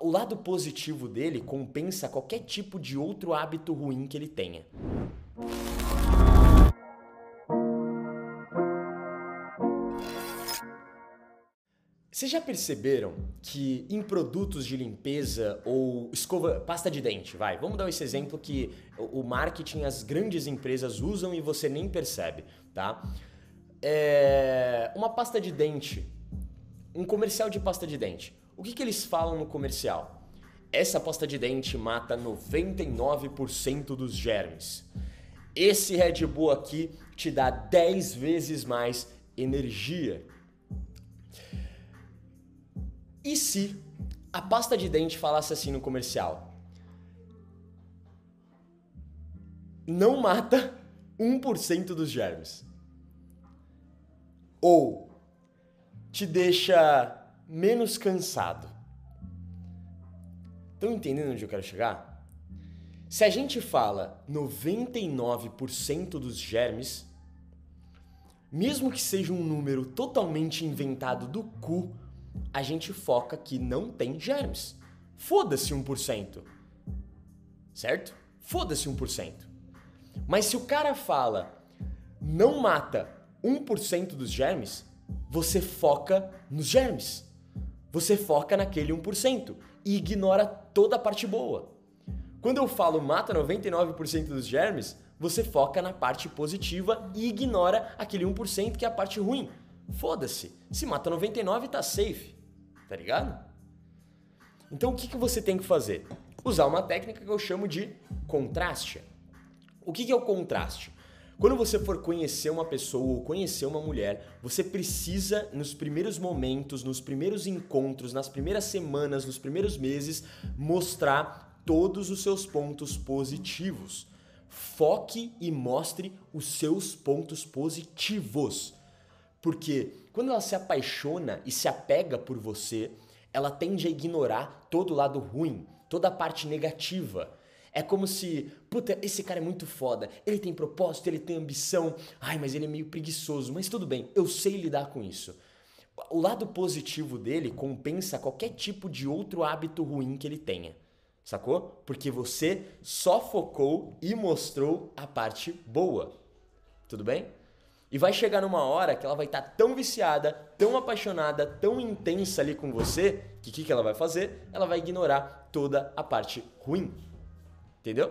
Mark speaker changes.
Speaker 1: o lado positivo dele compensa qualquer tipo de outro hábito ruim que ele tenha. Vocês já perceberam que em produtos de limpeza ou escova, pasta de dente, vai, vamos dar esse exemplo que o marketing as grandes empresas usam e você nem percebe, tá? É, uma pasta de dente, um comercial de pasta de dente. O que, que eles falam no comercial? Essa pasta de dente mata 99% dos germes. Esse Red Bull aqui te dá 10 vezes mais energia. E se a pasta de dente falasse assim no comercial? Não mata 1% dos germes. Ou te deixa menos cansado. Estão entendendo onde eu quero chegar? Se a gente fala 99% dos germes, mesmo que seja um número totalmente inventado do cu, a gente foca que não tem germes. Foda-se 1%. Certo? Foda-se 1%. Mas se o cara fala não mata 1% dos germes, você foca nos germes. Você foca naquele 1% e ignora toda a parte boa. Quando eu falo mata 99% dos germes, você foca na parte positiva e ignora aquele 1% que é a parte ruim. Foda-se. Se mata 99, tá safe. Tá ligado? Então o que, que você tem que fazer? Usar uma técnica que eu chamo de contraste. O que, que é o contraste? Quando você for conhecer uma pessoa ou conhecer uma mulher, você precisa, nos primeiros momentos, nos primeiros encontros, nas primeiras semanas, nos primeiros meses, mostrar todos os seus pontos positivos. Foque e mostre os seus pontos positivos. Porque quando ela se apaixona e se apega por você, ela tende a ignorar todo o lado ruim, toda a parte negativa. É como se, puta, esse cara é muito foda, ele tem propósito, ele tem ambição, ai, mas ele é meio preguiçoso, mas tudo bem, eu sei lidar com isso. O lado positivo dele compensa qualquer tipo de outro hábito ruim que ele tenha. Sacou? Porque você só focou e mostrou a parte boa. Tudo bem? E vai chegar numa hora que ela vai estar tá tão viciada, tão apaixonada, tão intensa ali com você, que o que, que ela vai fazer? Ela vai ignorar toda a parte ruim. T'es là?